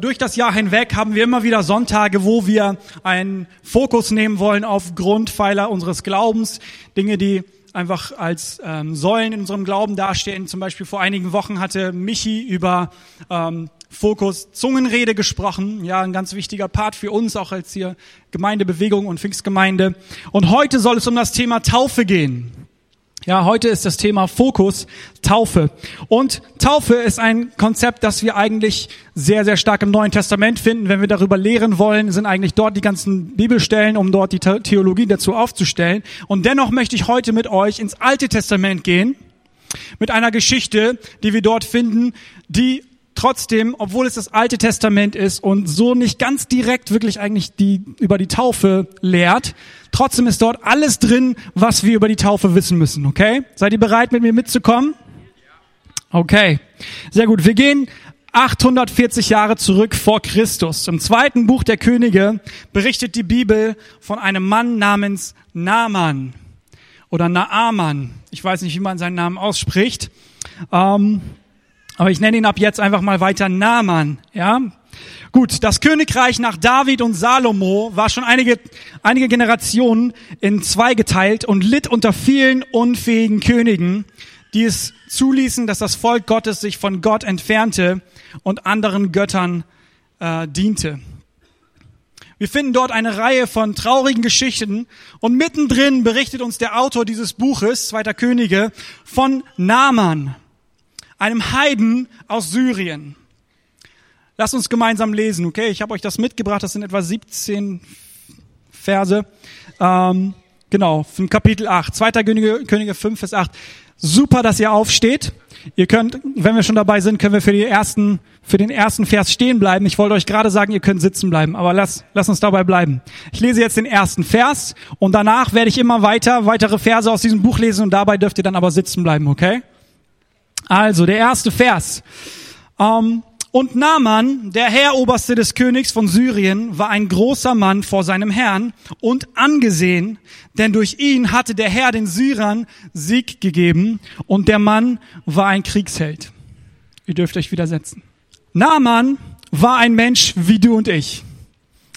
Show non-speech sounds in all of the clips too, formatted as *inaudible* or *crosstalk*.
Durch das Jahr hinweg haben wir immer wieder Sonntage, wo wir einen Fokus nehmen wollen auf Grundpfeiler unseres Glaubens, Dinge, die einfach als ähm, Säulen in unserem Glauben dastehen. Zum Beispiel vor einigen Wochen hatte Michi über ähm, Fokus Zungenrede gesprochen. Ja, ein ganz wichtiger Part für uns, auch als hier Gemeindebewegung und Pfingstgemeinde. Und heute soll es um das Thema Taufe gehen. Ja, heute ist das Thema Fokus Taufe. Und Taufe ist ein Konzept, das wir eigentlich sehr, sehr stark im Neuen Testament finden. Wenn wir darüber lehren wollen, sind eigentlich dort die ganzen Bibelstellen, um dort die Theologie dazu aufzustellen. Und dennoch möchte ich heute mit euch ins Alte Testament gehen, mit einer Geschichte, die wir dort finden, die trotzdem, obwohl es das Alte Testament ist und so nicht ganz direkt wirklich eigentlich die, über die Taufe lehrt, trotzdem ist dort alles drin, was wir über die Taufe wissen müssen, okay? Seid ihr bereit, mit mir mitzukommen? Okay. Sehr gut. Wir gehen 840 Jahre zurück vor Christus. Im zweiten Buch der Könige berichtet die Bibel von einem Mann namens Naaman oder Naaman. Ich weiß nicht, wie man seinen Namen ausspricht. Ähm, aber ich nenne ihn ab jetzt einfach mal weiter Naaman, ja. Gut, das Königreich nach David und Salomo war schon einige, einige Generationen in zwei geteilt und litt unter vielen unfähigen Königen, die es zuließen, dass das Volk Gottes sich von Gott entfernte und anderen Göttern äh, diente. Wir finden dort eine Reihe von traurigen Geschichten und mittendrin berichtet uns der Autor dieses Buches, Zweiter Könige, von Naaman einem Heiden aus Syrien. Lasst uns gemeinsam lesen, okay? Ich habe euch das mitgebracht, das sind etwa 17 Verse. Ähm, genau, von Kapitel 8, 2. Könige, Könige 5, Vers 8. Super, dass ihr aufsteht. Ihr könnt, wenn wir schon dabei sind, können wir für, die ersten, für den ersten Vers stehen bleiben. Ich wollte euch gerade sagen, ihr könnt sitzen bleiben, aber lass, lass uns dabei bleiben. Ich lese jetzt den ersten Vers und danach werde ich immer weiter, weitere Verse aus diesem Buch lesen und dabei dürft ihr dann aber sitzen bleiben, okay? Also, der erste Vers. Ähm, und Naaman, der Heeroberste des Königs von Syrien, war ein großer Mann vor seinem Herrn und angesehen, denn durch ihn hatte der Herr den Syrern Sieg gegeben und der Mann war ein Kriegsheld. Ihr dürft euch widersetzen. Naaman war ein Mensch wie du und ich.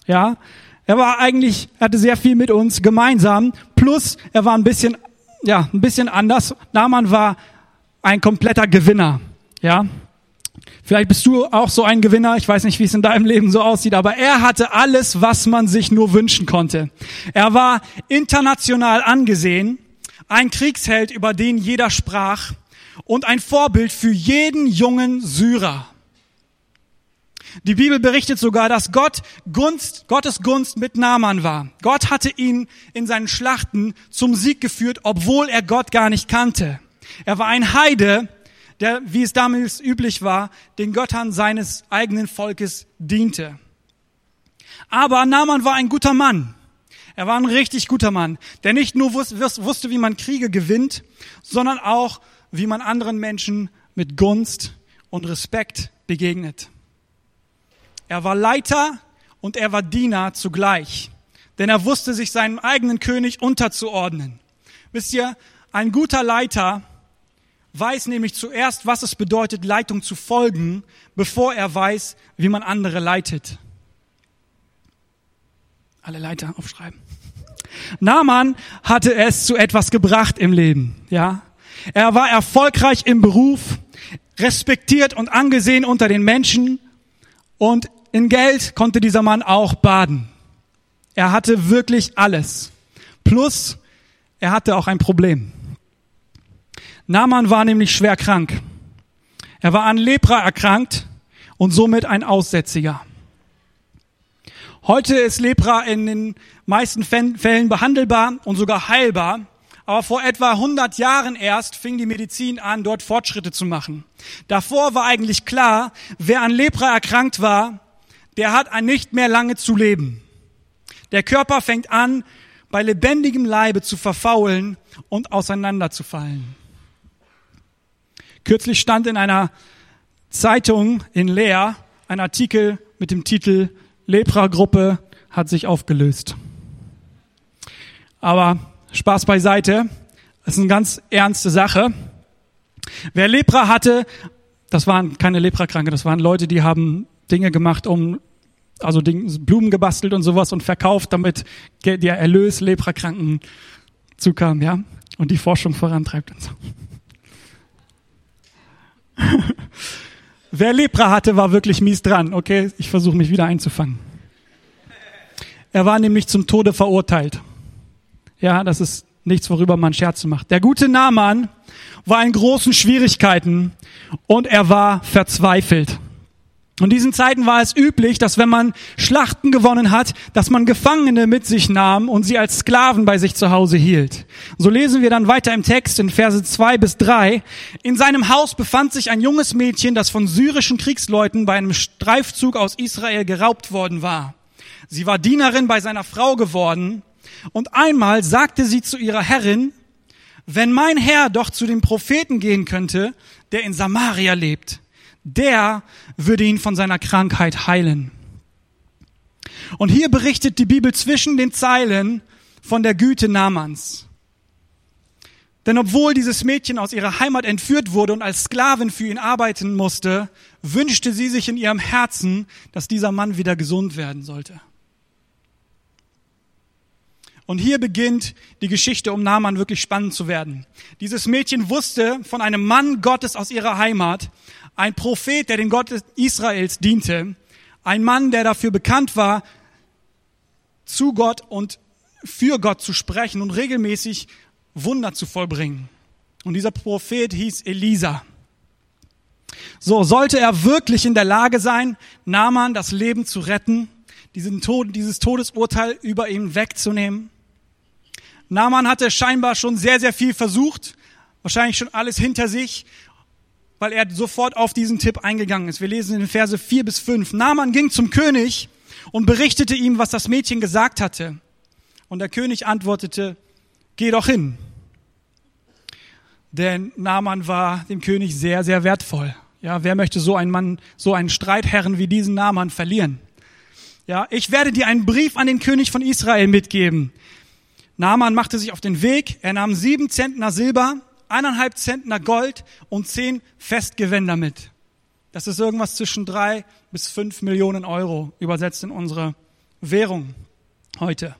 Ja, er war eigentlich, er hatte sehr viel mit uns gemeinsam, plus er war ein bisschen, ja, ein bisschen anders. Naaman war ein kompletter Gewinner. Ja, Vielleicht bist du auch so ein Gewinner. Ich weiß nicht, wie es in deinem Leben so aussieht, aber er hatte alles, was man sich nur wünschen konnte. Er war international angesehen, ein Kriegsheld, über den jeder sprach und ein Vorbild für jeden jungen Syrer. Die Bibel berichtet sogar, dass Gott Gunst, Gottes Gunst mit Naaman war. Gott hatte ihn in seinen Schlachten zum Sieg geführt, obwohl er Gott gar nicht kannte. Er war ein Heide, der, wie es damals üblich war, den Göttern seines eigenen Volkes diente. Aber Naaman war ein guter Mann. Er war ein richtig guter Mann, der nicht nur wusste, wie man Kriege gewinnt, sondern auch, wie man anderen Menschen mit Gunst und Respekt begegnet. Er war Leiter und er war Diener zugleich, denn er wusste sich seinem eigenen König unterzuordnen. Wisst ihr, ein guter Leiter weiß nämlich zuerst, was es bedeutet, Leitung zu folgen, bevor er weiß, wie man andere leitet. Alle Leiter aufschreiben. Naaman hatte es zu etwas gebracht im Leben, ja. Er war erfolgreich im Beruf, respektiert und angesehen unter den Menschen und in Geld konnte dieser Mann auch baden. Er hatte wirklich alles. Plus, er hatte auch ein Problem. Naaman war nämlich schwer krank. Er war an Lepra erkrankt und somit ein Aussätziger. Heute ist Lepra in den meisten Fällen behandelbar und sogar heilbar. Aber vor etwa 100 Jahren erst fing die Medizin an, dort Fortschritte zu machen. Davor war eigentlich klar, wer an Lepra erkrankt war, der hat ein nicht mehr lange zu leben. Der Körper fängt an, bei lebendigem Leibe zu verfaulen und auseinanderzufallen. Kürzlich stand in einer Zeitung in Leer ein Artikel mit dem Titel Lepra-Gruppe hat sich aufgelöst. Aber Spaß beiseite, das ist eine ganz ernste Sache. Wer Lepra hatte, das waren keine Leprakranke, das waren Leute, die haben Dinge gemacht, um also Blumen gebastelt und sowas und verkauft, damit der Erlös Leprakranken zukam, ja, und die Forschung vorantreibt und so. *laughs* Wer Lepra hatte, war wirklich mies dran. Okay, ich versuche mich wieder einzufangen. Er war nämlich zum Tode verurteilt. Ja, das ist nichts, worüber man Scherze macht. Der gute Naaman war in großen Schwierigkeiten und er war verzweifelt. In diesen Zeiten war es üblich, dass wenn man Schlachten gewonnen hat, dass man Gefangene mit sich nahm und sie als Sklaven bei sich zu Hause hielt. So lesen wir dann weiter im Text in Verse zwei bis drei. In seinem Haus befand sich ein junges Mädchen, das von syrischen Kriegsleuten bei einem Streifzug aus Israel geraubt worden war. Sie war Dienerin bei seiner Frau geworden und einmal sagte sie zu ihrer Herrin, wenn mein Herr doch zu dem Propheten gehen könnte, der in Samaria lebt, der würde ihn von seiner Krankheit heilen. Und hier berichtet die Bibel zwischen den Zeilen von der Güte Namans. Denn obwohl dieses Mädchen aus ihrer Heimat entführt wurde und als Sklavin für ihn arbeiten musste, wünschte sie sich in ihrem Herzen, dass dieser Mann wieder gesund werden sollte. Und hier beginnt die Geschichte um Naaman wirklich spannend zu werden. Dieses Mädchen wusste von einem Mann Gottes aus ihrer Heimat, ein Prophet, der den Gott Israels diente, ein Mann, der dafür bekannt war, zu Gott und für Gott zu sprechen und regelmäßig Wunder zu vollbringen. Und dieser Prophet hieß Elisa. So, sollte er wirklich in der Lage sein, Naaman das Leben zu retten, diesen Tod, dieses Todesurteil über ihm wegzunehmen? Naaman hatte scheinbar schon sehr, sehr viel versucht, wahrscheinlich schon alles hinter sich weil er sofort auf diesen Tipp eingegangen ist. Wir lesen in den Verse 4 bis 5. Naaman ging zum König und berichtete ihm, was das Mädchen gesagt hatte. Und der König antwortete, geh doch hin. Denn Naaman war dem König sehr, sehr wertvoll. Ja, wer möchte so einen Mann, so einen Streitherren wie diesen Naaman verlieren? Ja, ich werde dir einen Brief an den König von Israel mitgeben. Naaman machte sich auf den Weg. Er nahm sieben Zentner Silber, eineinhalb Zentner Gold und zehn Festgewänder mit. Das ist irgendwas zwischen drei bis fünf Millionen Euro übersetzt in unsere Währung heute.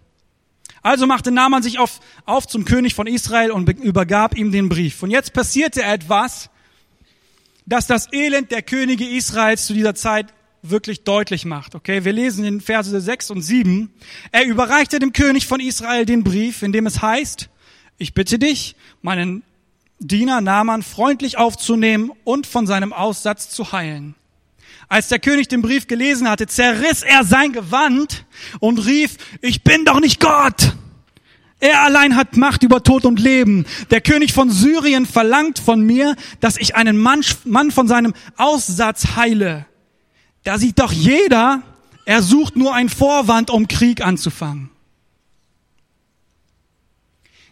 Also machte Naaman sich auf, auf zum König von Israel und übergab ihm den Brief. Und jetzt passierte etwas, das das Elend der Könige Israels zu dieser Zeit wirklich deutlich macht. Okay, wir lesen in Verse 6 und 7. Er überreichte dem König von Israel den Brief, in dem es heißt, ich bitte dich, meinen Diener Naaman freundlich aufzunehmen und von seinem Aussatz zu heilen. Als der König den Brief gelesen hatte, zerriss er sein Gewand und rief, ich bin doch nicht Gott. Er allein hat Macht über Tod und Leben. Der König von Syrien verlangt von mir, dass ich einen Mann, Mann von seinem Aussatz heile. Da sieht doch jeder, er sucht nur ein Vorwand, um Krieg anzufangen.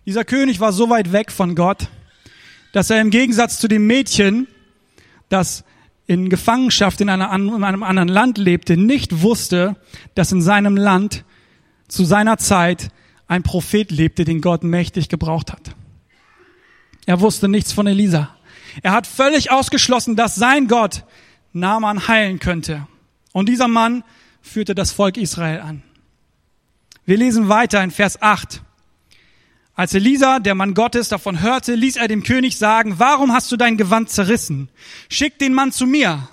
Dieser König war so weit weg von Gott, dass er im Gegensatz zu dem Mädchen, das in Gefangenschaft in, einer, in einem anderen Land lebte, nicht wusste, dass in seinem Land zu seiner Zeit ein Prophet lebte, den Gott mächtig gebraucht hat. Er wusste nichts von Elisa. Er hat völlig ausgeschlossen, dass sein Gott Naaman heilen könnte. Und dieser Mann führte das Volk Israel an. Wir lesen weiter in Vers 8. Als Elisa, der Mann Gottes, davon hörte, ließ er dem König sagen, warum hast du dein Gewand zerrissen? Schick den Mann zu mir.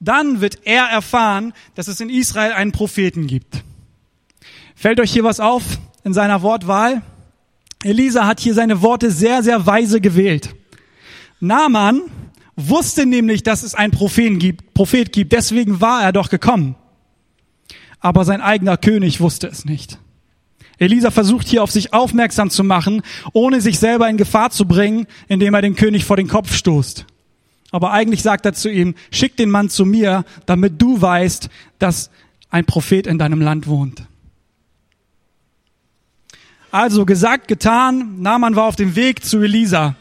Dann wird er erfahren, dass es in Israel einen Propheten gibt. Fällt euch hier was auf in seiner Wortwahl? Elisa hat hier seine Worte sehr, sehr weise gewählt. Naaman wusste nämlich, dass es einen Propheten gibt, Prophet gibt, deswegen war er doch gekommen. Aber sein eigener König wusste es nicht. Elisa versucht hier auf sich aufmerksam zu machen, ohne sich selber in Gefahr zu bringen, indem er den König vor den Kopf stoßt. Aber eigentlich sagt er zu ihm, schick den Mann zu mir, damit du weißt, dass ein Prophet in deinem Land wohnt. Also gesagt, getan, Naaman war auf dem Weg zu Elisa.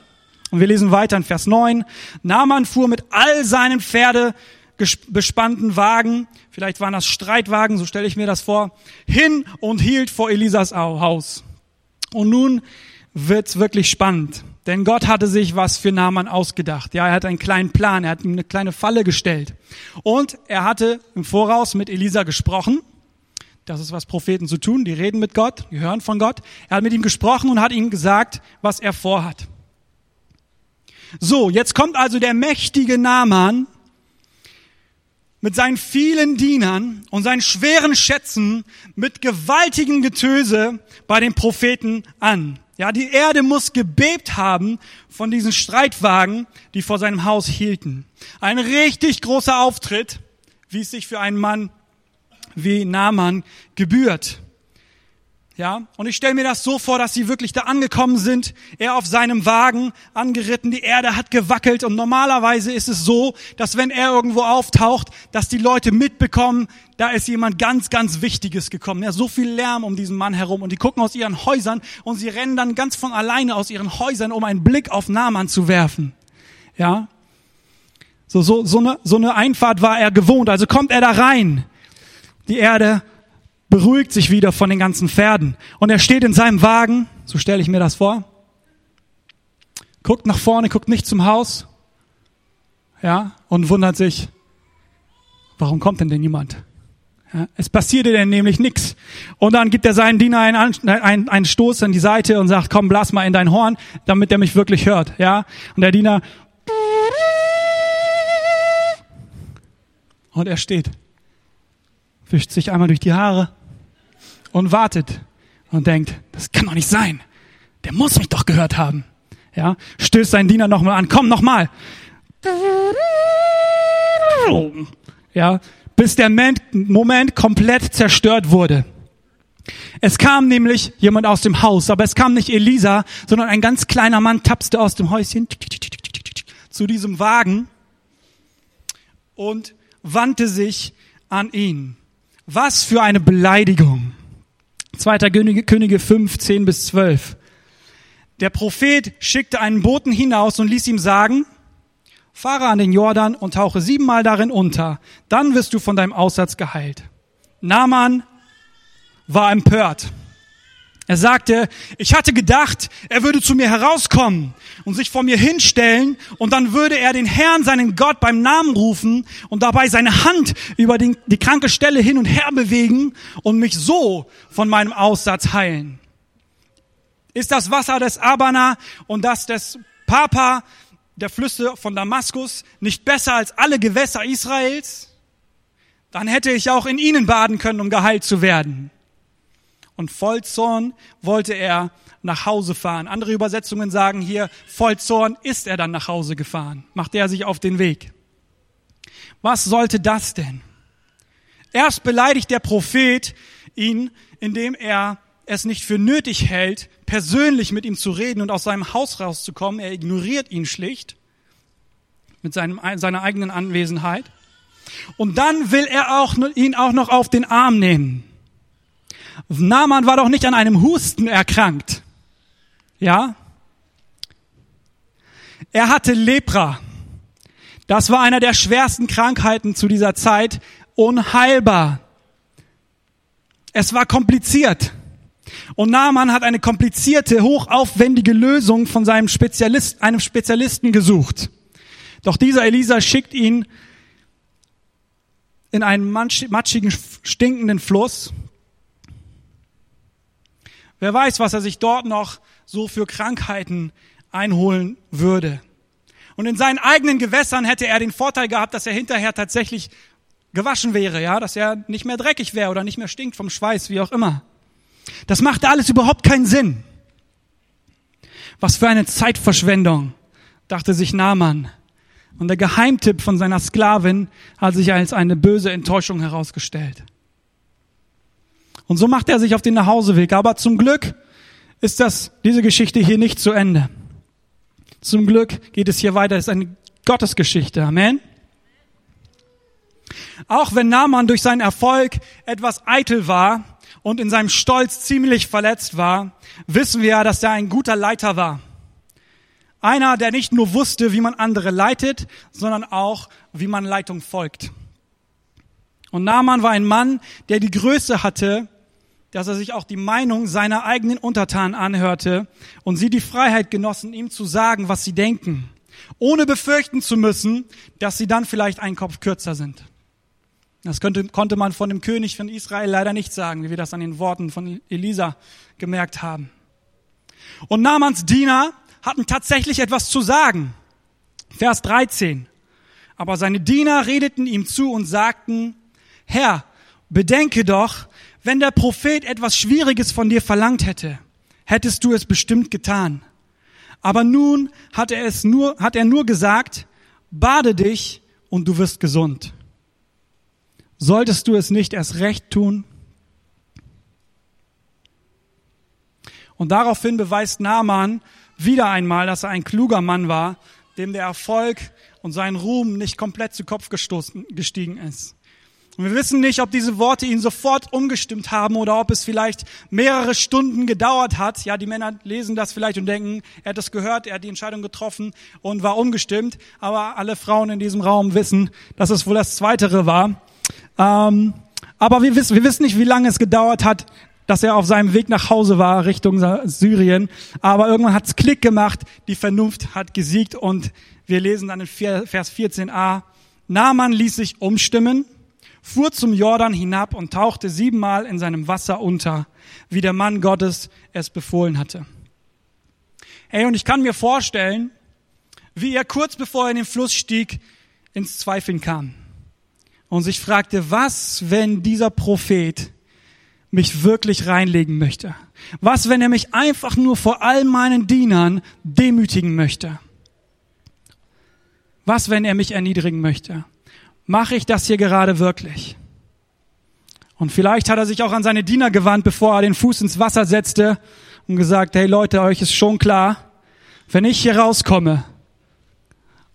Und wir lesen weiter in Vers 9. Naaman fuhr mit all seinen Pferde bespannten Wagen, vielleicht waren das Streitwagen, so stelle ich mir das vor, hin und hielt vor Elisas Haus. Und nun wird's wirklich spannend. Denn Gott hatte sich was für Naaman ausgedacht. Ja, er hat einen kleinen Plan, er hat ihm eine kleine Falle gestellt. Und er hatte im Voraus mit Elisa gesprochen. Das ist was Propheten zu tun, die reden mit Gott, die hören von Gott. Er hat mit ihm gesprochen und hat ihm gesagt, was er vorhat. So, jetzt kommt also der mächtige Naaman mit seinen vielen Dienern und seinen schweren Schätzen mit gewaltigem Getöse bei den Propheten an. Ja, die Erde muss gebebt haben von diesen Streitwagen, die vor seinem Haus hielten. Ein richtig großer Auftritt, wie es sich für einen Mann wie Naaman gebührt. Ja, und ich stelle mir das so vor, dass sie wirklich da angekommen sind, er auf seinem Wagen angeritten, die Erde hat gewackelt und normalerweise ist es so, dass wenn er irgendwo auftaucht, dass die Leute mitbekommen, da ist jemand ganz, ganz Wichtiges gekommen. Ja, so viel Lärm um diesen Mann herum und die gucken aus ihren Häusern und sie rennen dann ganz von alleine aus ihren Häusern, um einen Blick auf Naaman zu werfen. Ja, so, so, so, eine, so eine Einfahrt war er gewohnt, also kommt er da rein. Die Erde beruhigt sich wieder von den ganzen Pferden. Und er steht in seinem Wagen, so stelle ich mir das vor, guckt nach vorne, guckt nicht zum Haus, ja, und wundert sich, warum kommt denn denn niemand? Ja, es passierte denn nämlich nichts. Und dann gibt er seinen Diener einen, einen, einen Stoß an die Seite und sagt, komm, blas mal in dein Horn, damit er mich wirklich hört. Ja, und der Diener und er steht, wischt sich einmal durch die Haare und wartet und denkt, das kann doch nicht sein. Der muss mich doch gehört haben. Ja, stößt seinen Diener nochmal an, komm nochmal. Ja, bis der Moment komplett zerstört wurde. Es kam nämlich jemand aus dem Haus, aber es kam nicht Elisa, sondern ein ganz kleiner Mann tapste aus dem Häuschen zu diesem Wagen und wandte sich an ihn. Was für eine Beleidigung. 2. Könige, Könige 5, 10 bis 12. Der Prophet schickte einen Boten hinaus und ließ ihm sagen, fahre an den Jordan und tauche siebenmal darin unter, dann wirst du von deinem Aussatz geheilt. Naaman war empört. Er sagte, ich hatte gedacht, er würde zu mir herauskommen und sich vor mir hinstellen und dann würde er den Herrn, seinen Gott beim Namen rufen und dabei seine Hand über den, die kranke Stelle hin und her bewegen und mich so von meinem Aussatz heilen. Ist das Wasser des Abana und das des Papa, der Flüsse von Damaskus, nicht besser als alle Gewässer Israels? Dann hätte ich auch in ihnen baden können, um geheilt zu werden und voll Zorn wollte er nach Hause fahren. Andere Übersetzungen sagen hier, voll Zorn ist er dann nach Hause gefahren, machte er sich auf den Weg. Was sollte das denn? Erst beleidigt der Prophet ihn, indem er es nicht für nötig hält, persönlich mit ihm zu reden und aus seinem Haus rauszukommen. Er ignoriert ihn schlicht mit seinem, seiner eigenen Anwesenheit. Und dann will er auch, ihn auch noch auf den Arm nehmen. Naaman war doch nicht an einem Husten erkrankt. Ja? Er hatte Lepra. Das war einer der schwersten Krankheiten zu dieser Zeit. Unheilbar. Es war kompliziert. Und Naaman hat eine komplizierte, hochaufwendige Lösung von seinem Spezialist, einem Spezialisten gesucht. Doch dieser Elisa schickt ihn in einen matschigen, stinkenden Fluss Wer weiß, was er sich dort noch so für Krankheiten einholen würde. Und in seinen eigenen Gewässern hätte er den Vorteil gehabt, dass er hinterher tatsächlich gewaschen wäre, ja, dass er nicht mehr dreckig wäre oder nicht mehr stinkt vom Schweiß, wie auch immer. Das machte alles überhaupt keinen Sinn. Was für eine Zeitverschwendung, dachte sich Naaman. Und der Geheimtipp von seiner Sklavin hat sich als eine böse Enttäuschung herausgestellt. Und so macht er sich auf den Nachhauseweg. Aber zum Glück ist das, diese Geschichte hier nicht zu Ende. Zum Glück geht es hier weiter. Es ist eine Gottesgeschichte. Amen. Auch wenn Naaman durch seinen Erfolg etwas eitel war und in seinem Stolz ziemlich verletzt war, wissen wir ja, dass er ein guter Leiter war. Einer, der nicht nur wusste, wie man andere leitet, sondern auch, wie man Leitung folgt. Und Naaman war ein Mann, der die Größe hatte, dass er sich auch die Meinung seiner eigenen Untertanen anhörte und sie die Freiheit genossen, ihm zu sagen, was sie denken, ohne befürchten zu müssen, dass sie dann vielleicht einen Kopf kürzer sind. Das könnte, konnte man von dem König von Israel leider nicht sagen, wie wir das an den Worten von Elisa gemerkt haben. Und Namans Diener hatten tatsächlich etwas zu sagen. Vers 13. Aber seine Diener redeten ihm zu und sagten, Herr, bedenke doch, wenn der Prophet etwas Schwieriges von dir verlangt hätte, hättest du es bestimmt getan. Aber nun hat er es nur, hat er nur gesagt, bade dich und du wirst gesund. Solltest du es nicht erst recht tun? Und daraufhin beweist Naaman wieder einmal, dass er ein kluger Mann war, dem der Erfolg und sein Ruhm nicht komplett zu Kopf gestoßen, gestiegen ist. Und wir wissen nicht, ob diese Worte ihn sofort umgestimmt haben oder ob es vielleicht mehrere Stunden gedauert hat. Ja, die Männer lesen das vielleicht und denken, er hat das gehört, er hat die Entscheidung getroffen und war umgestimmt. Aber alle Frauen in diesem Raum wissen, dass es wohl das Zweitere war. Ähm, aber wir wissen, wir wissen nicht, wie lange es gedauert hat, dass er auf seinem Weg nach Hause war Richtung Syrien. Aber irgendwann hat es Klick gemacht, die Vernunft hat gesiegt und wir lesen dann in Vers 14a, Naaman ließ sich umstimmen, fuhr zum Jordan hinab und tauchte siebenmal in seinem Wasser unter, wie der Mann Gottes es befohlen hatte. Hey, und ich kann mir vorstellen, wie er kurz bevor er in den Fluss stieg, ins Zweifeln kam und sich fragte, was, wenn dieser Prophet mich wirklich reinlegen möchte? Was, wenn er mich einfach nur vor all meinen Dienern demütigen möchte? Was, wenn er mich erniedrigen möchte? Mache ich das hier gerade wirklich? Und vielleicht hat er sich auch an seine Diener gewandt, bevor er den Fuß ins Wasser setzte und gesagt, hey Leute, euch ist schon klar, wenn ich hier rauskomme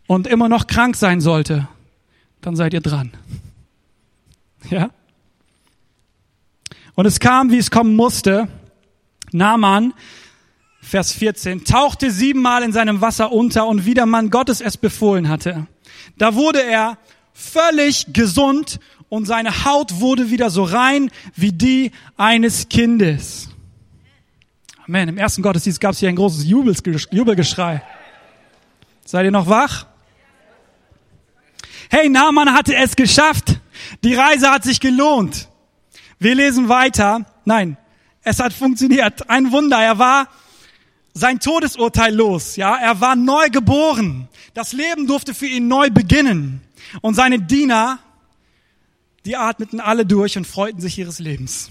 und immer noch krank sein sollte, dann seid ihr dran. *laughs* Ja? Und es kam, wie es kommen musste. Naaman, Vers 14, tauchte siebenmal in seinem Wasser unter und wie der Mann Gottes es befohlen hatte. Da wurde er völlig gesund und seine Haut wurde wieder so rein wie die eines Kindes. Amen. Im ersten Gottesdienst gab es hier ein großes Jubelgeschrei. Seid ihr noch wach? Hey, Naaman hatte es geschafft. Die Reise hat sich gelohnt. Wir lesen weiter. Nein, es hat funktioniert. Ein Wunder. Er war sein Todesurteil los. Ja, er war neu geboren. Das Leben durfte für ihn neu beginnen. Und seine Diener, die atmeten alle durch und freuten sich ihres Lebens.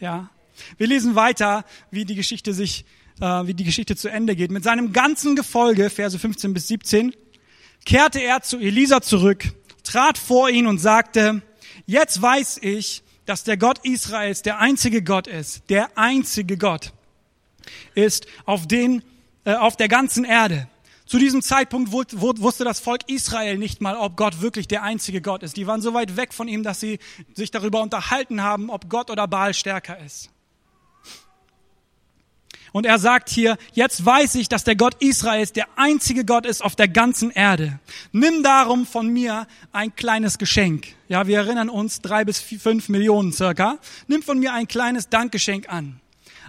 Ja. Wir lesen weiter, wie die Geschichte sich, äh, wie die Geschichte zu Ende geht. Mit seinem ganzen Gefolge, Verse 15 bis 17, kehrte er zu Elisa zurück, trat vor ihn und sagte, jetzt weiß ich, dass der Gott Israels der einzige Gott ist, der einzige Gott ist auf den, äh, auf der ganzen Erde. Zu diesem Zeitpunkt wusste das Volk Israel nicht mal, ob Gott wirklich der einzige Gott ist. Die waren so weit weg von ihm, dass sie sich darüber unterhalten haben, ob Gott oder Baal stärker ist. Und er sagt hier, jetzt weiß ich, dass der Gott Israels der einzige Gott ist auf der ganzen Erde. Nimm darum von mir ein kleines Geschenk. Ja, wir erinnern uns, drei bis fünf Millionen circa. Nimm von mir ein kleines Dankgeschenk an.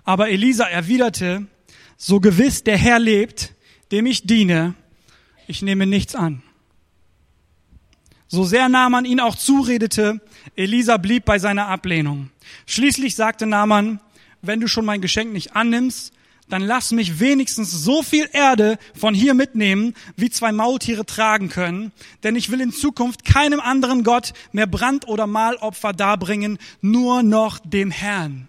Aber Elisa erwiderte, so gewiss der Herr lebt, dem ich diene, ich nehme nichts an. So sehr Naaman ihn auch zuredete, Elisa blieb bei seiner Ablehnung. Schließlich sagte Naaman, wenn du schon mein Geschenk nicht annimmst, dann lass mich wenigstens so viel Erde von hier mitnehmen, wie zwei Maultiere tragen können, denn ich will in Zukunft keinem anderen Gott mehr Brand- oder Mahlopfer darbringen, nur noch dem Herrn.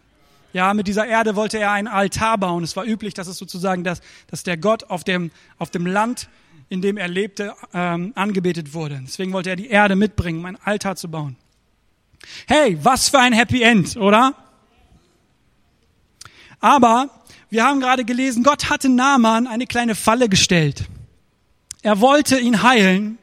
Ja, mit dieser Erde wollte er einen Altar bauen. Es war üblich, dass es sozusagen, dass, dass der Gott auf dem, auf dem Land, in dem er lebte, ähm, angebetet wurde. Deswegen wollte er die Erde mitbringen, um einen Altar zu bauen. Hey, was für ein Happy End, oder? Aber wir haben gerade gelesen, Gott hatte Naaman eine kleine Falle gestellt. Er wollte ihn heilen.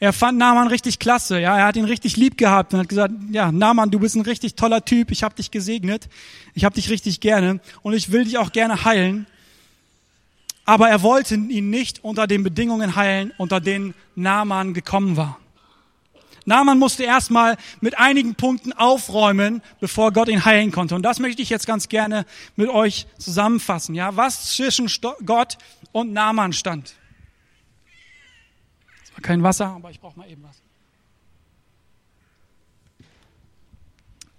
Er fand Naaman richtig klasse. Ja, er hat ihn richtig lieb gehabt und hat gesagt, ja, Naaman, du bist ein richtig toller Typ. Ich habe dich gesegnet. Ich habe dich richtig gerne und ich will dich auch gerne heilen. Aber er wollte ihn nicht unter den Bedingungen heilen, unter denen Naaman gekommen war. Naaman musste erstmal mit einigen Punkten aufräumen, bevor Gott ihn heilen konnte. Und das möchte ich jetzt ganz gerne mit euch zusammenfassen. Ja, was zwischen Gott und Naaman stand. Das war kein Wasser, aber ich brauche mal eben was.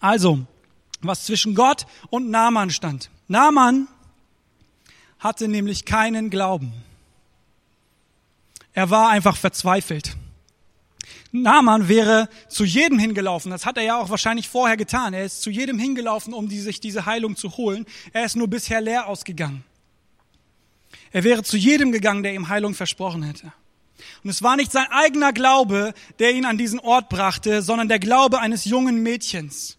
Also, was zwischen Gott und Naaman stand. Naaman hatte nämlich keinen Glauben. Er war einfach verzweifelt. Naaman wäre zu jedem hingelaufen. Das hat er ja auch wahrscheinlich vorher getan. Er ist zu jedem hingelaufen, um die, sich diese Heilung zu holen. Er ist nur bisher leer ausgegangen. Er wäre zu jedem gegangen, der ihm Heilung versprochen hätte. Und es war nicht sein eigener Glaube, der ihn an diesen Ort brachte, sondern der Glaube eines jungen Mädchens.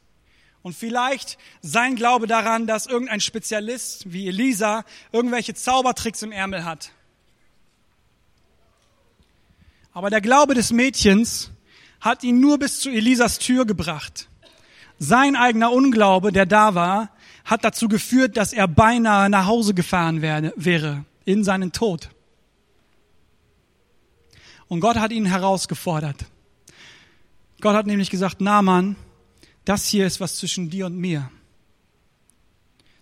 Und vielleicht sein Glaube daran, dass irgendein Spezialist wie Elisa irgendwelche Zaubertricks im Ärmel hat. Aber der Glaube des Mädchens hat ihn nur bis zu Elisas Tür gebracht. Sein eigener Unglaube, der da war, hat dazu geführt, dass er beinahe nach Hause gefahren wäre, in seinen Tod. Und Gott hat ihn herausgefordert. Gott hat nämlich gesagt, Naaman, das hier ist was zwischen dir und mir.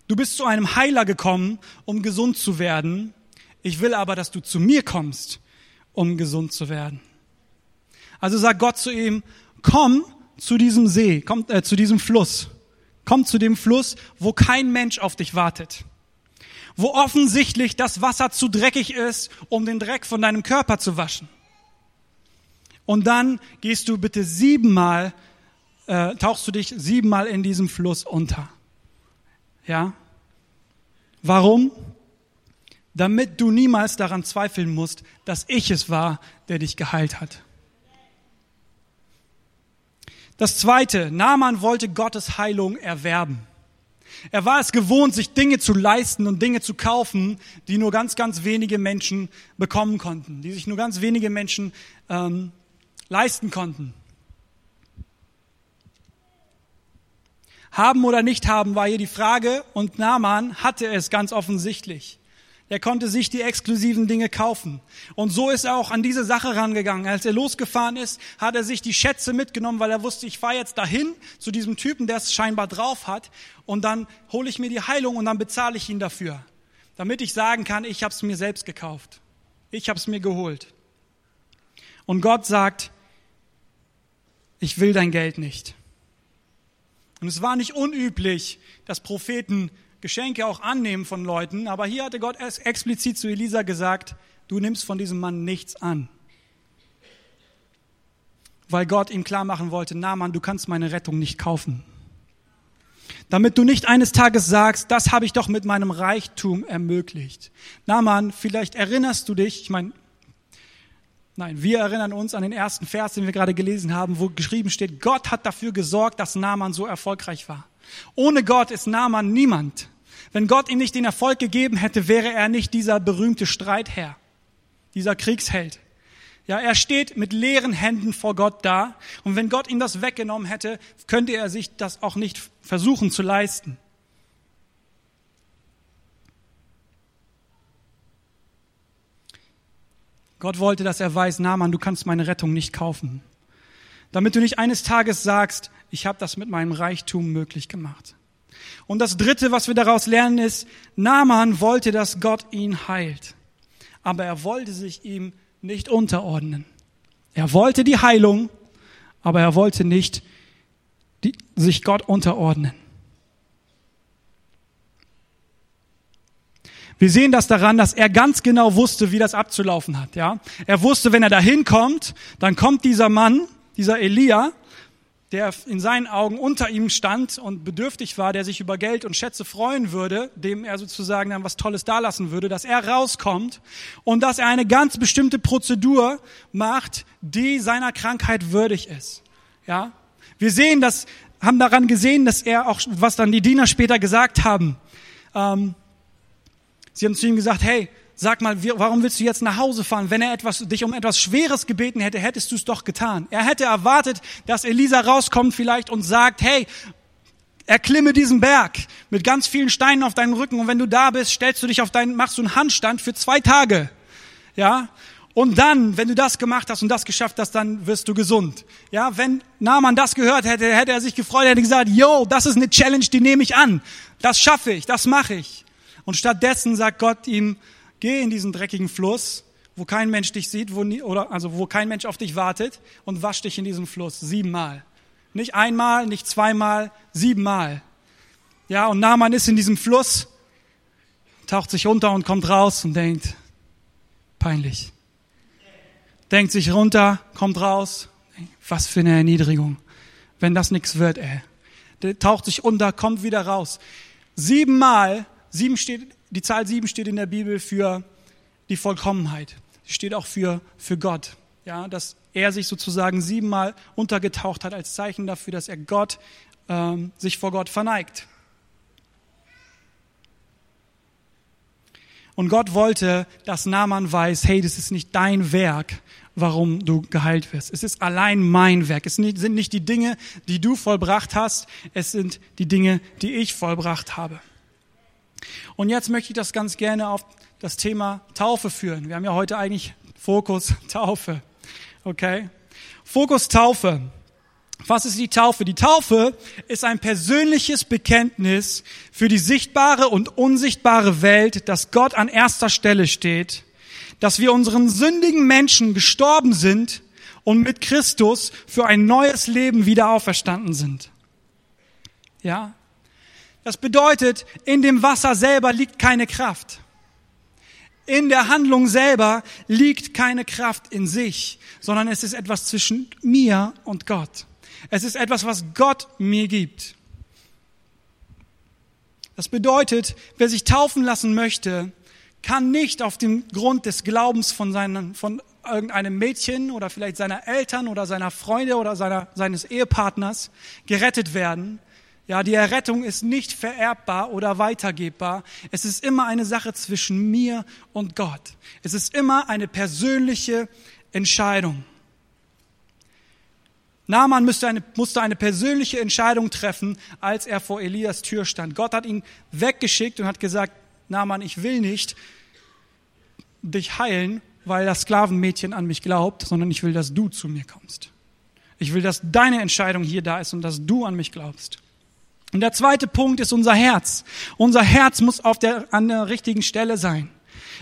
Du bist zu einem Heiler gekommen, um gesund zu werden. Ich will aber, dass du zu mir kommst, um gesund zu werden. Also sagt Gott zu ihm, komm zu diesem See, komm äh, zu diesem Fluss. Komm zu dem Fluss, wo kein Mensch auf dich wartet. Wo offensichtlich das Wasser zu dreckig ist, um den Dreck von deinem Körper zu waschen. Und dann gehst du bitte siebenmal äh, tauchst du dich siebenmal in diesem Fluss unter. Ja? Warum? Damit du niemals daran zweifeln musst, dass ich es war, der dich geheilt hat. Das zweite, Naaman wollte Gottes Heilung erwerben. Er war es gewohnt, sich Dinge zu leisten und Dinge zu kaufen, die nur ganz, ganz wenige Menschen bekommen konnten, die sich nur ganz wenige Menschen ähm, leisten konnten. Haben oder nicht haben war hier die Frage und Naaman hatte es ganz offensichtlich. Er konnte sich die exklusiven Dinge kaufen. Und so ist er auch an diese Sache rangegangen. Als er losgefahren ist, hat er sich die Schätze mitgenommen, weil er wusste, ich fahre jetzt dahin zu diesem Typen, der es scheinbar drauf hat. Und dann hole ich mir die Heilung und dann bezahle ich ihn dafür. Damit ich sagen kann, ich habe es mir selbst gekauft. Ich habe es mir geholt. Und Gott sagt, ich will dein Geld nicht. Und es war nicht unüblich, dass Propheten Geschenke auch annehmen von Leuten, aber hier hatte Gott explizit zu Elisa gesagt, du nimmst von diesem Mann nichts an. Weil Gott ihm klar machen wollte, na Mann, du kannst meine Rettung nicht kaufen. Damit du nicht eines Tages sagst, das habe ich doch mit meinem Reichtum ermöglicht. Na Mann, vielleicht erinnerst du dich, ich meine, Nein, wir erinnern uns an den ersten Vers, den wir gerade gelesen haben, wo geschrieben steht, Gott hat dafür gesorgt, dass Naaman so erfolgreich war. Ohne Gott ist Naaman niemand. Wenn Gott ihm nicht den Erfolg gegeben hätte, wäre er nicht dieser berühmte Streitherr, dieser Kriegsheld. Ja, er steht mit leeren Händen vor Gott da. Und wenn Gott ihm das weggenommen hätte, könnte er sich das auch nicht versuchen zu leisten. Gott wollte, dass er weiß, Naaman, du kannst meine Rettung nicht kaufen. Damit du nicht eines Tages sagst, ich habe das mit meinem Reichtum möglich gemacht. Und das Dritte, was wir daraus lernen, ist, Naaman wollte, dass Gott ihn heilt. Aber er wollte sich ihm nicht unterordnen. Er wollte die Heilung, aber er wollte nicht die, sich Gott unterordnen. Wir sehen das daran, dass er ganz genau wusste, wie das abzulaufen hat. Ja, er wusste, wenn er dahin kommt, dann kommt dieser Mann, dieser Elia, der in seinen Augen unter ihm stand und bedürftig war, der sich über Geld und Schätze freuen würde, dem er sozusagen dann was Tolles dalassen würde, dass er rauskommt und dass er eine ganz bestimmte Prozedur macht, die seiner Krankheit würdig ist. Ja, wir sehen das, haben daran gesehen, dass er auch, was dann die Diener später gesagt haben, ähm, Sie haben zu ihm gesagt, hey, sag mal, warum willst du jetzt nach Hause fahren? Wenn er etwas, dich um etwas Schweres gebeten hätte, hättest du es doch getan. Er hätte erwartet, dass Elisa rauskommt vielleicht und sagt, hey, erklimme diesen Berg mit ganz vielen Steinen auf deinem Rücken und wenn du da bist, stellst du dich auf deinen, machst du einen Handstand für zwei Tage. Ja? Und dann, wenn du das gemacht hast und das geschafft hast, dann wirst du gesund. Ja, wenn Naaman das gehört hätte, hätte er sich gefreut, hätte gesagt, yo, das ist eine Challenge, die nehme ich an. Das schaffe ich, das mache ich. Und stattdessen sagt Gott ihm, geh in diesen dreckigen Fluss, wo kein Mensch dich sieht, wo, nie, oder, also wo kein Mensch auf dich wartet und wasch dich in diesem Fluss siebenmal. Nicht einmal, nicht zweimal, siebenmal. Ja, und Naaman ist in diesem Fluss, taucht sich runter und kommt raus und denkt, peinlich denkt sich runter, kommt raus. Was für eine Erniedrigung. Wenn das nichts wird, ey. Der taucht sich unter, kommt wieder raus. Siebenmal, sieben steht, die Zahl sieben steht in der Bibel für die Vollkommenheit. Sie steht auch für, für Gott. Ja, dass er sich sozusagen siebenmal untergetaucht hat als Zeichen dafür, dass er Gott, ähm, sich vor Gott verneigt. Und Gott wollte, dass Naaman weiß, hey, das ist nicht dein Werk, warum du geheilt wirst. Es ist allein mein Werk. Es sind nicht die Dinge, die du vollbracht hast, es sind die Dinge, die ich vollbracht habe. Und jetzt möchte ich das ganz gerne auf das Thema Taufe führen. Wir haben ja heute eigentlich Fokus *laughs* Taufe. Okay? Fokus Taufe. Was ist die Taufe? Die Taufe ist ein persönliches Bekenntnis für die sichtbare und unsichtbare Welt, dass Gott an erster Stelle steht, dass wir unseren sündigen Menschen gestorben sind und mit Christus für ein neues Leben wieder auferstanden sind. Ja? Das bedeutet, in dem Wasser selber liegt keine Kraft. In der Handlung selber liegt keine Kraft in sich, sondern es ist etwas zwischen mir und Gott. Es ist etwas, was Gott mir gibt. Das bedeutet, wer sich taufen lassen möchte, kann nicht auf dem Grund des Glaubens von, seinen, von irgendeinem Mädchen oder vielleicht seiner Eltern oder seiner Freunde oder seiner, seines Ehepartners gerettet werden. Ja, die Errettung ist nicht vererbbar oder weitergebbar. Es ist immer eine Sache zwischen mir und Gott. Es ist immer eine persönliche Entscheidung. Naaman musste eine, musste eine persönliche Entscheidung treffen, als er vor Elias Tür stand. Gott hat ihn weggeschickt und hat gesagt, Naaman, ich will nicht dich heilen, weil das Sklavenmädchen an mich glaubt, sondern ich will, dass du zu mir kommst. Ich will, dass deine Entscheidung hier da ist und dass du an mich glaubst. Und der zweite Punkt ist unser Herz. Unser Herz muss auf der, an der richtigen Stelle sein.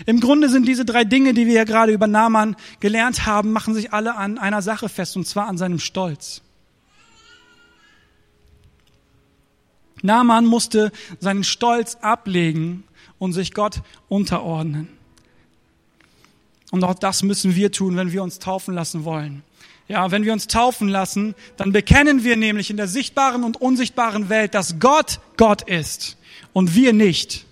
Im Grunde sind diese drei Dinge, die wir ja gerade über Naaman gelernt haben, machen sich alle an einer Sache fest, und zwar an seinem Stolz. Naaman musste seinen Stolz ablegen und sich Gott unterordnen. Und auch das müssen wir tun, wenn wir uns taufen lassen wollen. Ja, wenn wir uns taufen lassen, dann bekennen wir nämlich in der sichtbaren und unsichtbaren Welt, dass Gott Gott ist und wir nicht.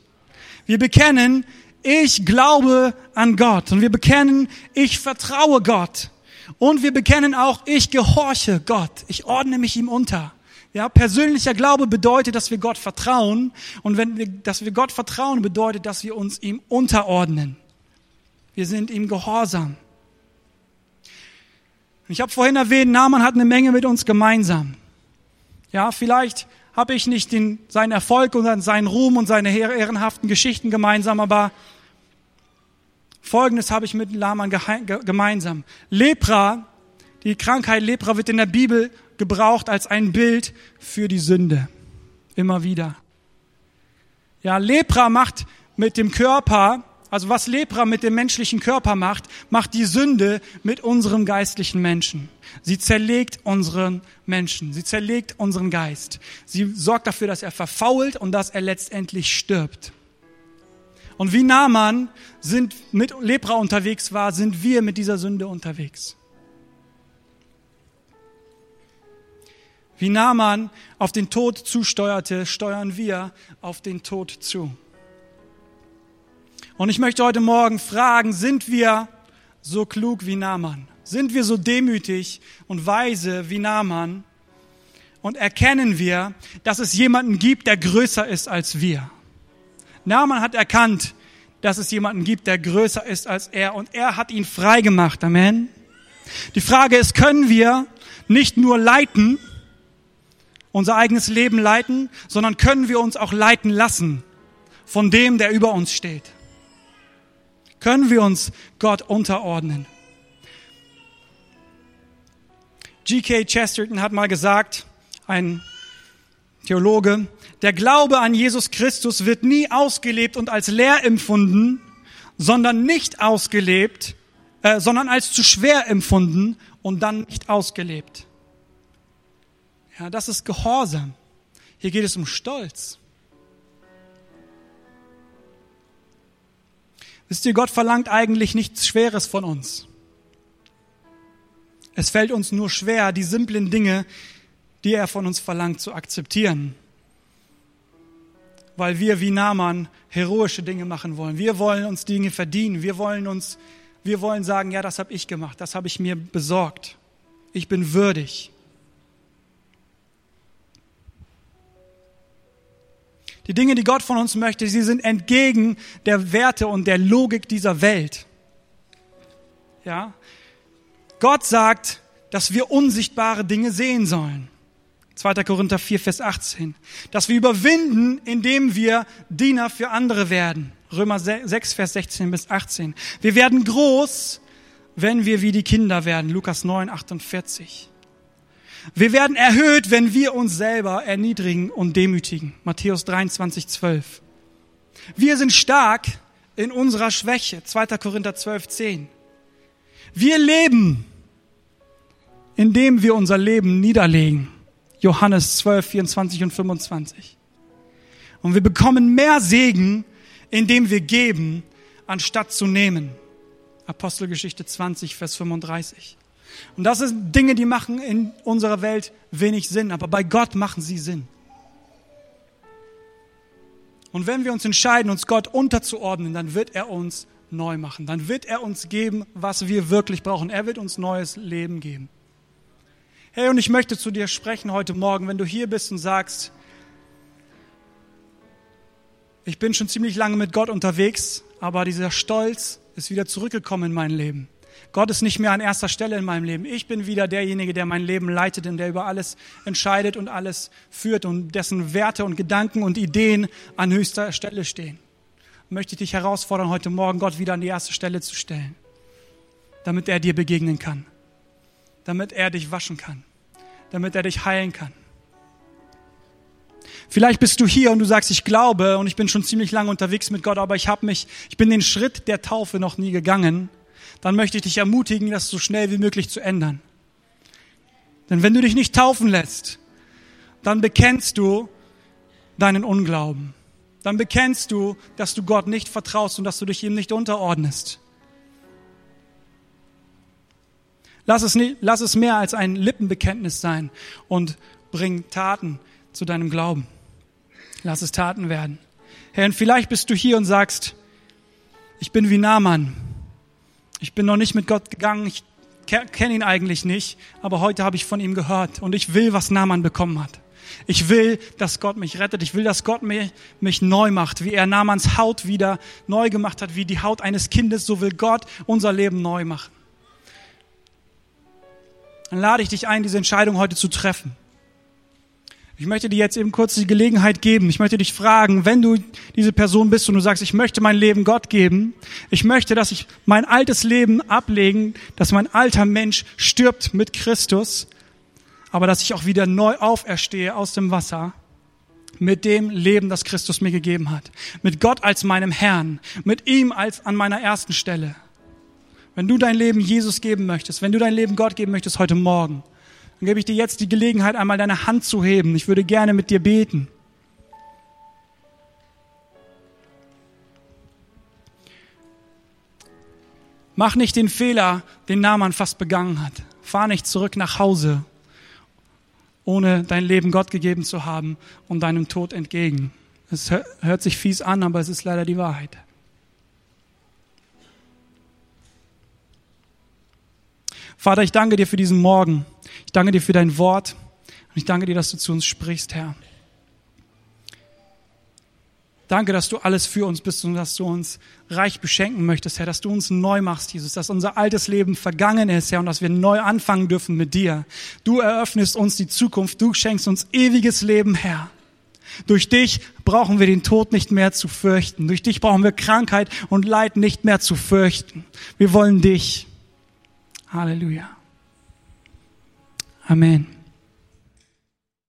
Wir bekennen, ich glaube an Gott und wir bekennen, ich vertraue Gott. Und wir bekennen auch, ich gehorche Gott. Ich ordne mich ihm unter. Ja, persönlicher Glaube bedeutet, dass wir Gott vertrauen. Und wenn wir, dass wir Gott vertrauen, bedeutet, dass wir uns ihm unterordnen. Wir sind ihm gehorsam. Ich habe vorhin erwähnt, Naaman hat eine Menge mit uns gemeinsam. Ja, vielleicht habe ich nicht den, seinen Erfolg und seinen Ruhm und seine ehrenhaften Geschichten gemeinsam, aber Folgendes habe ich mit Laman gemeinsam. Lepra, die Krankheit Lepra wird in der Bibel gebraucht als ein Bild für die Sünde. Immer wieder. Ja, Lepra macht mit dem Körper, also was Lepra mit dem menschlichen Körper macht, macht die Sünde mit unserem geistlichen Menschen. Sie zerlegt unseren Menschen. Sie zerlegt unseren Geist. Sie sorgt dafür, dass er verfault und dass er letztendlich stirbt. Und wie Naaman sind mit Lepra unterwegs war, sind wir mit dieser Sünde unterwegs. Wie Naaman auf den Tod zusteuerte, steuern wir auf den Tod zu. Und ich möchte heute Morgen fragen, sind wir so klug wie Naaman? Sind wir so demütig und weise wie Naaman? Und erkennen wir, dass es jemanden gibt, der größer ist als wir? Naaman hat erkannt, dass es jemanden gibt, der größer ist als er und er hat ihn frei gemacht. Amen. Die Frage ist, können wir nicht nur leiten, unser eigenes Leben leiten, sondern können wir uns auch leiten lassen von dem, der über uns steht? können wir uns Gott unterordnen. G.K. Chesterton hat mal gesagt, ein Theologe, der Glaube an Jesus Christus wird nie ausgelebt und als leer empfunden, sondern nicht ausgelebt, äh, sondern als zu schwer empfunden und dann nicht ausgelebt. Ja, das ist Gehorsam. Hier geht es um Stolz. Wisst ihr, Gott verlangt eigentlich nichts Schweres von uns. Es fällt uns nur schwer, die simplen Dinge, die er von uns verlangt, zu akzeptieren. Weil wir wie Naaman heroische Dinge machen wollen. Wir wollen uns Dinge verdienen. Wir wollen uns, wir wollen sagen, ja, das habe ich gemacht, das habe ich mir besorgt. Ich bin würdig. Die Dinge, die Gott von uns möchte, sie sind entgegen der Werte und der Logik dieser Welt. Ja? Gott sagt, dass wir unsichtbare Dinge sehen sollen. 2. Korinther 4, Vers 18. Dass wir überwinden, indem wir Diener für andere werden. Römer 6, Vers 16 bis 18. Wir werden groß, wenn wir wie die Kinder werden. Lukas 9, 48. Wir werden erhöht, wenn wir uns selber erniedrigen und demütigen. Matthäus 23, 12. Wir sind stark in unserer Schwäche. 2. Korinther 12, 10. Wir leben, indem wir unser Leben niederlegen. Johannes 12, 24 und 25. Und wir bekommen mehr Segen, indem wir geben, anstatt zu nehmen. Apostelgeschichte 20, Vers 35. Und das sind Dinge, die machen in unserer Welt wenig Sinn, aber bei Gott machen sie Sinn. Und wenn wir uns entscheiden, uns Gott unterzuordnen, dann wird er uns neu machen. Dann wird er uns geben, was wir wirklich brauchen. Er wird uns neues Leben geben. Hey, und ich möchte zu dir sprechen heute Morgen, wenn du hier bist und sagst, ich bin schon ziemlich lange mit Gott unterwegs, aber dieser Stolz ist wieder zurückgekommen in mein Leben. Gott ist nicht mehr an erster Stelle in meinem Leben. Ich bin wieder derjenige, der mein Leben leitet und der über alles entscheidet und alles führt und dessen Werte und Gedanken und Ideen an höchster Stelle stehen. Möchte ich dich herausfordern, heute Morgen Gott wieder an die erste Stelle zu stellen, damit er dir begegnen kann damit er dich waschen kann, damit er dich heilen kann. Vielleicht bist du hier und du sagst, ich glaube und ich bin schon ziemlich lange unterwegs mit Gott, aber ich habe mich, ich bin den Schritt der Taufe noch nie gegangen. Dann möchte ich dich ermutigen, das so schnell wie möglich zu ändern. Denn wenn du dich nicht taufen lässt, dann bekennst du deinen Unglauben. Dann bekennst du, dass du Gott nicht vertraust und dass du dich ihm nicht unterordnest. Lass es, nicht, lass es mehr als ein Lippenbekenntnis sein und bring Taten zu deinem Glauben. Lass es Taten werden. Herr, und vielleicht bist du hier und sagst, ich bin wie Naaman. Ich bin noch nicht mit Gott gegangen, ich kenne ihn eigentlich nicht, aber heute habe ich von ihm gehört und ich will, was Naaman bekommen hat. Ich will, dass Gott mich rettet. Ich will, dass Gott mich, mich neu macht, wie er Namans Haut wieder neu gemacht hat, wie die Haut eines Kindes, so will Gott unser Leben neu machen dann lade ich dich ein, diese Entscheidung heute zu treffen. Ich möchte dir jetzt eben kurz die Gelegenheit geben. Ich möchte dich fragen, wenn du diese Person bist und du sagst, ich möchte mein Leben Gott geben, ich möchte, dass ich mein altes Leben ablegen, dass mein alter Mensch stirbt mit Christus, aber dass ich auch wieder neu auferstehe aus dem Wasser mit dem Leben, das Christus mir gegeben hat. Mit Gott als meinem Herrn, mit ihm als an meiner ersten Stelle. Wenn du dein Leben Jesus geben möchtest, wenn du dein Leben Gott geben möchtest heute Morgen, dann gebe ich dir jetzt die Gelegenheit, einmal deine Hand zu heben. Ich würde gerne mit dir beten. Mach nicht den Fehler, den Naaman fast begangen hat. Fahr nicht zurück nach Hause, ohne dein Leben Gott gegeben zu haben und deinem Tod entgegen. Es hört sich fies an, aber es ist leider die Wahrheit. Vater, ich danke dir für diesen Morgen. Ich danke dir für dein Wort. Und ich danke dir, dass du zu uns sprichst, Herr. Danke, dass du alles für uns bist und dass du uns reich beschenken möchtest, Herr, dass du uns neu machst, Jesus, dass unser altes Leben vergangen ist, Herr, und dass wir neu anfangen dürfen mit dir. Du eröffnest uns die Zukunft, du schenkst uns ewiges Leben, Herr. Durch dich brauchen wir den Tod nicht mehr zu fürchten. Durch dich brauchen wir Krankheit und Leid nicht mehr zu fürchten. Wir wollen dich. Halleluja. Amen.